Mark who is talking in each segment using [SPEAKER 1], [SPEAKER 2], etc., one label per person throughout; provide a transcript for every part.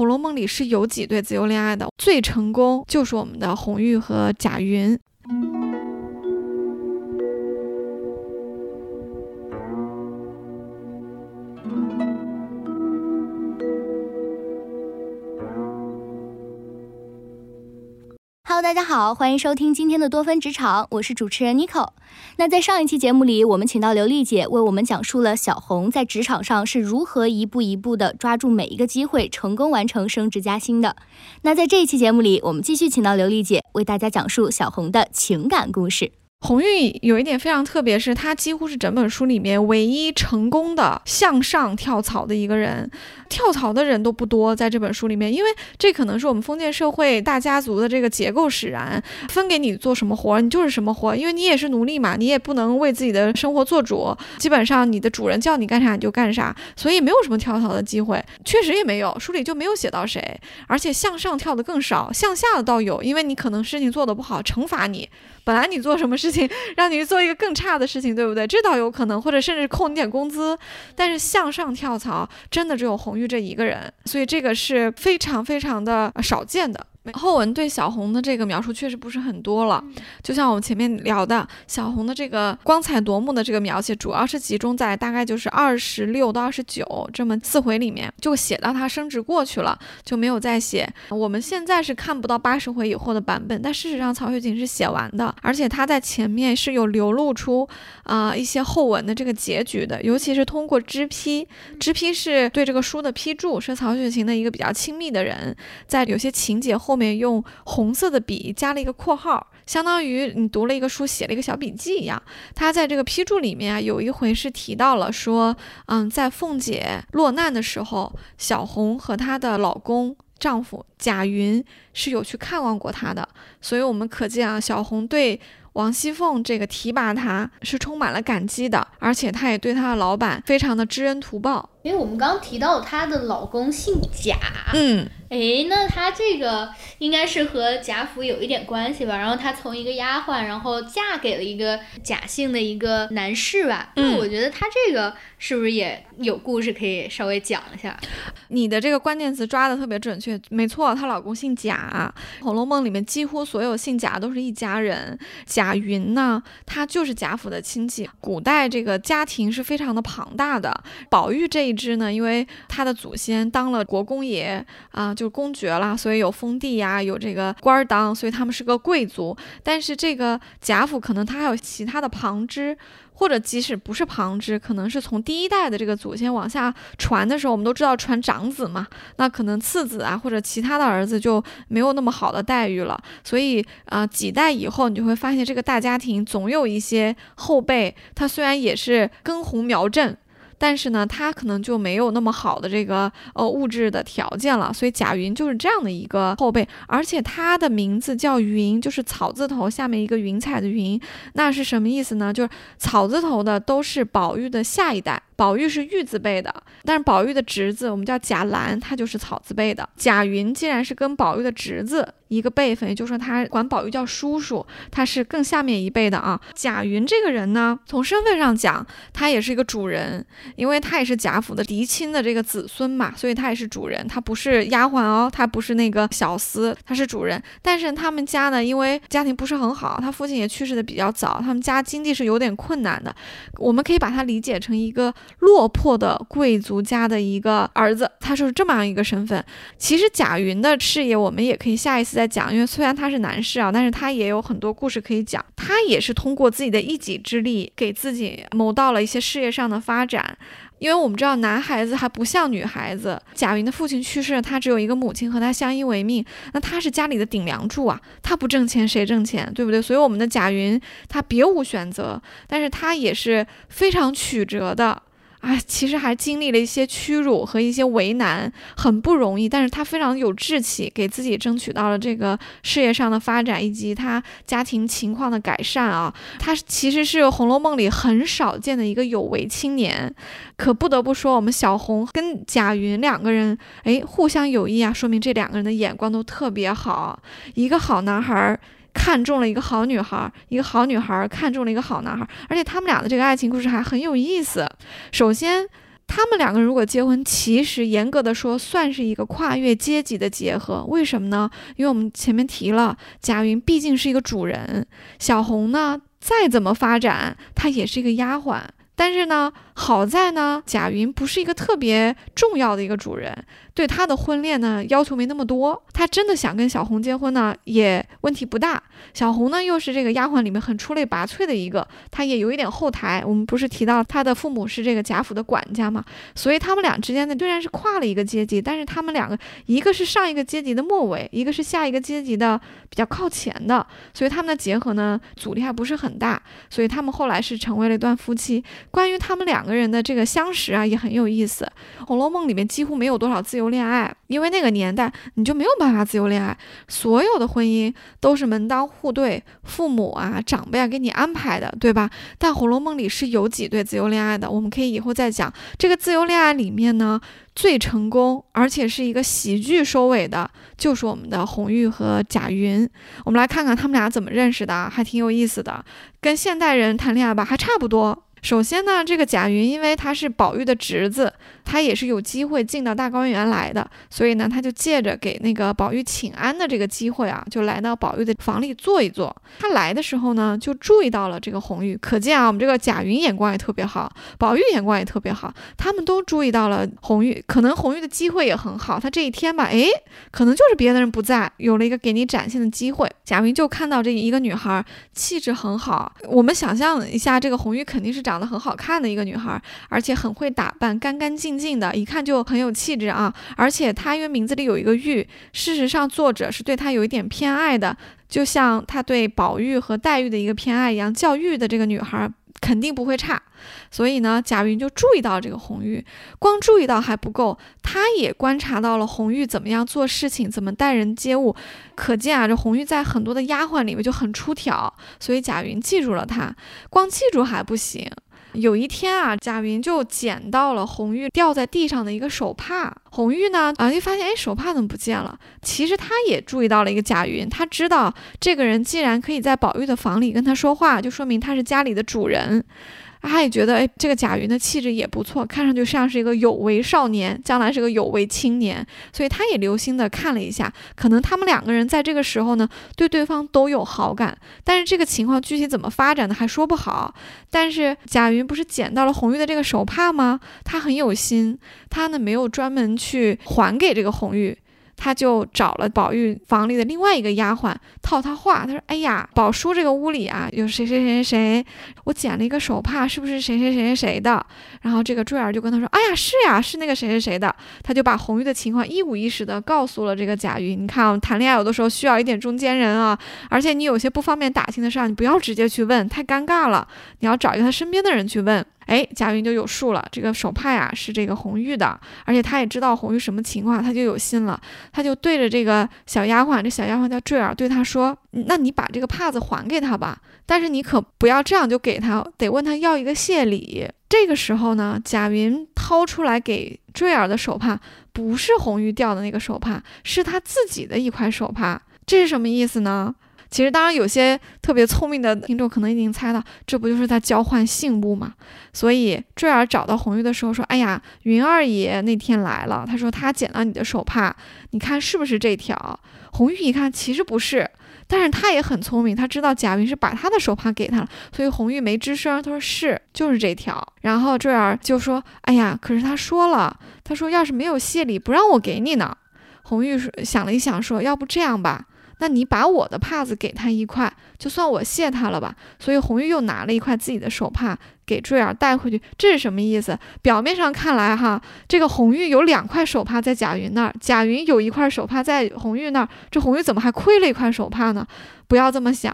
[SPEAKER 1] 红楼梦》里是有几对自由恋爱的，最成功就是我们的红玉和贾云。
[SPEAKER 2] 大家好，欢迎收听今天的多芬职场，我是主持人 Nico。那在上一期节目里，我们请到刘丽姐为我们讲述了小红在职场上是如何一步一步的抓住每一个机会，成功完成升职加薪的。那在这一期节目里，我们继续请到刘丽姐为大家讲述小红的情感故事。
[SPEAKER 1] 红玉有一点非常特别，是她几乎是整本书里面唯一成功的向上跳槽的一个人。跳槽的人都不多，在这本书里面，因为这可能是我们封建社会大家族的这个结构使然，分给你做什么活，你就是什么活，因为你也是奴隶嘛，你也不能为自己的生活做主，基本上你的主人叫你干啥你就干啥，所以没有什么跳槽的机会，确实也没有，书里就没有写到谁，而且向上跳的更少，向下的倒有，因为你可能事情做得不好，惩罚你。本来你做什么事情，让你去做一个更差的事情，对不对？这倒有可能，或者甚至扣你点工资。但是向上跳槽，真的只有红玉这一个人，所以这个是非常非常的少见的。后文对小红的这个描述确实不是很多了，就像我们前面聊的，小红的这个光彩夺目的这个描写，主要是集中在大概就是二十六到二十九这么四回里面，就写到她升职过去了，就没有再写。我们现在是看不到八十回以后的版本，但事实上曹雪芹是写完的，而且他在前面是有流露出啊一些后文的这个结局的，尤其是通过支批，支批是对这个书的批注，是曹雪芹的一个比较亲密的人，在有些情节后。后面用红色的笔加了一个括号，相当于你读了一个书，写了一个小笔记一样。他在这个批注里面啊，有一回是提到了说，嗯，在凤姐落难的时候，小红和她的老公丈夫贾云是有去看望过她的。所以我们可见啊，小红对王熙凤这个提拔她是充满了感激的，而且她也对她的老板非常的知恩图报。
[SPEAKER 3] 因为我们刚提到她的老公姓贾，
[SPEAKER 1] 嗯。
[SPEAKER 3] 哎，那她这个应该是和贾府有一点关系吧？然后她从一个丫鬟，然后嫁给了一个贾姓的一个男士吧？
[SPEAKER 1] 嗯，
[SPEAKER 3] 我觉得她这个是不是也有故事可以稍微讲一下？
[SPEAKER 1] 你的这个关键词抓的特别准确，没错，她老公姓贾，《红楼梦》里面几乎所有姓贾都是一家人。贾云呢，他就是贾府的亲戚。古代这个家庭是非常的庞大的。宝玉这一支呢，因为他的祖先当了国公爷啊。就是公爵了，所以有封地呀，有这个官当，所以他们是个贵族。但是这个贾府可能他还有其他的旁支，或者即使不是旁支，可能是从第一代的这个祖先往下传的时候，我们都知道传长子嘛，那可能次子啊或者其他的儿子就没有那么好的待遇了。所以啊，几代以后你就会发现这个大家庭总有一些后辈，他虽然也是根红苗正。但是呢，他可能就没有那么好的这个呃物质的条件了，所以贾云就是这样的一个后辈，而且他的名字叫云，就是草字头下面一个云彩的云，那是什么意思呢？就是草字头的都是宝玉的下一代。宝玉是玉字辈的，但是宝玉的侄子我们叫贾兰，他就是草字辈的。贾云既然是跟宝玉的侄子一个辈分，也就是说他管宝玉叫叔叔，他是更下面一辈的啊。贾云这个人呢，从身份上讲，他也是一个主人，因为他也是贾府的嫡亲的这个子孙嘛，所以他也是主人，他不是丫鬟哦，他不是那个小厮，他是主人。但是他们家呢，因为家庭不是很好，他父亲也去世的比较早，他们家经济是有点困难的。我们可以把它理解成一个。落魄的贵族家的一个儿子，他是这么样一个身份。其实贾云的事业，我们也可以下一次再讲，因为虽然他是男士啊，但是他也有很多故事可以讲。他也是通过自己的一己之力，给自己谋到了一些事业上的发展。因为我们知道，男孩子还不像女孩子。贾云的父亲去世了，他只有一个母亲和他相依为命，那他是家里的顶梁柱啊，他不挣钱谁挣钱，对不对？所以我们的贾云他别无选择，但是他也是非常曲折的。啊，其实还经历了一些屈辱和一些为难，很不容易。但是他非常有志气，给自己争取到了这个事业上的发展，以及他家庭情况的改善啊。他其实是《红楼梦》里很少见的一个有为青年。可不得不说，我们小红跟贾云两个人，哎，互相有益啊，说明这两个人的眼光都特别好。一个好男孩儿。看中了一个好女孩，一个好女孩看中了一个好男孩，而且他们俩的这个爱情故事还很有意思。首先，他们两个如果结婚，其实严格的说算是一个跨越阶级的结合。为什么呢？因为我们前面提了，贾云毕竟是一个主人，小红呢再怎么发展，她也是一个丫鬟。但是呢，好在呢，贾云不是一个特别重要的一个主人。对他的婚恋呢要求没那么多，他真的想跟小红结婚呢也问题不大。小红呢又是这个丫鬟里面很出类拔萃的一个，她也有一点后台。我们不是提到她的父母是这个贾府的管家嘛，所以他们俩之间呢虽然是跨了一个阶级，但是他们两个一个是上一个阶级的末尾，一个是下一个阶级的比较靠前的，所以他们的结合呢阻力还不是很大，所以他们后来是成为了一段夫妻。关于他们两个人的这个相识啊也很有意思，《红楼梦》里面几乎没有多少自由。恋爱，因为那个年代你就没有办法自由恋爱，所有的婚姻都是门当户对，父母啊长辈啊给你安排的，对吧？但《红楼梦》里是有几对自由恋爱的，我们可以以后再讲。这个自由恋爱里面呢，最成功而且是一个喜剧收尾的，就是我们的红玉和贾云。我们来看看他们俩怎么认识的，还挺有意思的，跟现代人谈恋爱吧还差不多。首先呢，这个贾云因为他是宝玉的侄子，他也是有机会进到大观园来的，所以呢，他就借着给那个宝玉请安的这个机会啊，就来到宝玉的房里坐一坐。他来的时候呢，就注意到了这个红玉，可见啊，我们这个贾云眼光也特别好，宝玉眼光也特别好，他们都注意到了红玉。可能红玉的机会也很好，他这一天吧，哎，可能就是别的人不在，有了一个给你展现的机会。贾云就看到这一个女孩气质很好，我们想象一下，这个红玉肯定是长。长得很好看的一个女孩，而且很会打扮，干干净净的，一看就很有气质啊！而且她因为名字里有一个玉，事实上作者是对她有一点偏爱的，就像他对宝玉和黛玉的一个偏爱一样。叫玉的这个女孩肯定不会差，所以呢，贾云就注意到这个红玉，光注意到还不够，他也观察到了红玉怎么样做事情，怎么待人接物。可见啊，这红玉在很多的丫鬟里面就很出挑，所以贾云记住了她。光记住还不行，有一天啊，贾云就捡到了红玉掉在地上的一个手帕。红玉呢啊，就发现哎，手帕怎么不见了？其实他也注意到了一个贾云，他知道这个人既然可以在宝玉的房里跟他说话，就说明他是家里的主人。他也觉得，哎，这个贾云的气质也不错，看上去像是一个有为少年，将来是个有为青年，所以他也留心的看了一下，可能他们两个人在这个时候呢，对对方都有好感，但是这个情况具体怎么发展的还说不好。但是贾云不是捡到了红玉的这个手帕吗？他很有心，他呢没有专门去还给这个红玉。他就找了宝玉房里的另外一个丫鬟套他话，他说：“哎呀，宝叔这个屋里啊，有谁谁谁谁谁，我捡了一个手帕，是不是谁谁谁谁谁的？”然后这个坠儿就跟他说：“哎呀，是呀，是那个谁谁谁的。”他就把红玉的情况一五一十的告诉了这个贾云。你看，我们谈恋爱有的时候需要一点中间人啊，而且你有些不方便打听的事儿，你不要直接去问，太尴尬了。你要找一个他身边的人去问。哎，贾云就有数了，这个手帕呀是这个红玉的，而且他也知道红玉什么情况，他就有心了，他就对着这个小丫鬟，这小丫鬟叫坠儿，对他说：“那你把这个帕子还给他吧，但是你可不要这样就给他，得问他要一个谢礼。”这个时候呢，贾云掏出来给坠儿的手帕，不是红玉掉的那个手帕，是他自己的一块手帕，这是什么意思呢？其实，当然有些特别聪明的听众可能已经猜到，这不就是在交换信物吗？所以坠儿找到红玉的时候说：“哎呀，云二爷那天来了，他说他捡到你的手帕，你看是不是这条？”红玉一看，其实不是，但是他也很聪明，他知道贾云是把他的手帕给他了，所以红玉没吱声。他说：“是，就是这条。”然后坠儿就说：“哎呀，可是他说了，他说要是没有谢礼，不让我给你呢。”红玉想了一想，说：“要不这样吧。”那你把我的帕子给他一块，就算我谢他了吧。所以红玉又拿了一块自己的手帕给坠儿带回去，这是什么意思？表面上看来哈，这个红玉有两块手帕在贾云那儿，贾云有一块手帕在红玉那儿，这红玉怎么还亏了一块手帕呢？不要这么想，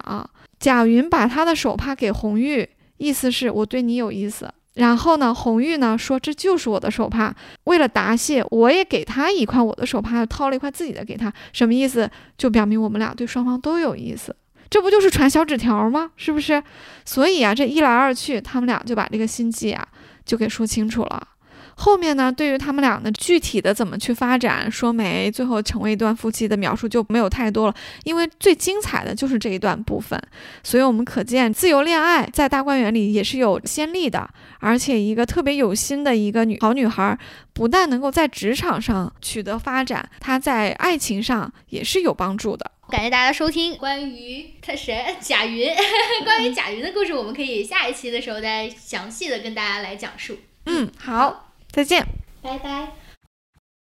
[SPEAKER 1] 贾云把他的手帕给红玉，意思是我对你有意思。然后呢，红玉呢说这就是我的手帕，为了答谢，我也给他一块我的手帕，掏了一块自己的给他，什么意思？就表明我们俩对双方都有意思，这不就是传小纸条吗？是不是？所以啊，这一来二去，他们俩就把这个心计啊就给说清楚了。后面呢，对于他们俩的具体的怎么去发展，说媒最后成为一段夫妻的描述就没有太多了，因为最精彩的就是这一段部分。所以我们可见，自由恋爱在大观园里也是有先例的，而且一个特别有心的一个女好女孩，不但能够在职场上取得发展，她在爱情上也是有帮助的。
[SPEAKER 3] 感谢大家收听关于他谁贾云，关于贾云的故事，我们可以下一期的时候再详细的跟大家来讲述。
[SPEAKER 1] 嗯，好，再见。
[SPEAKER 3] 拜拜。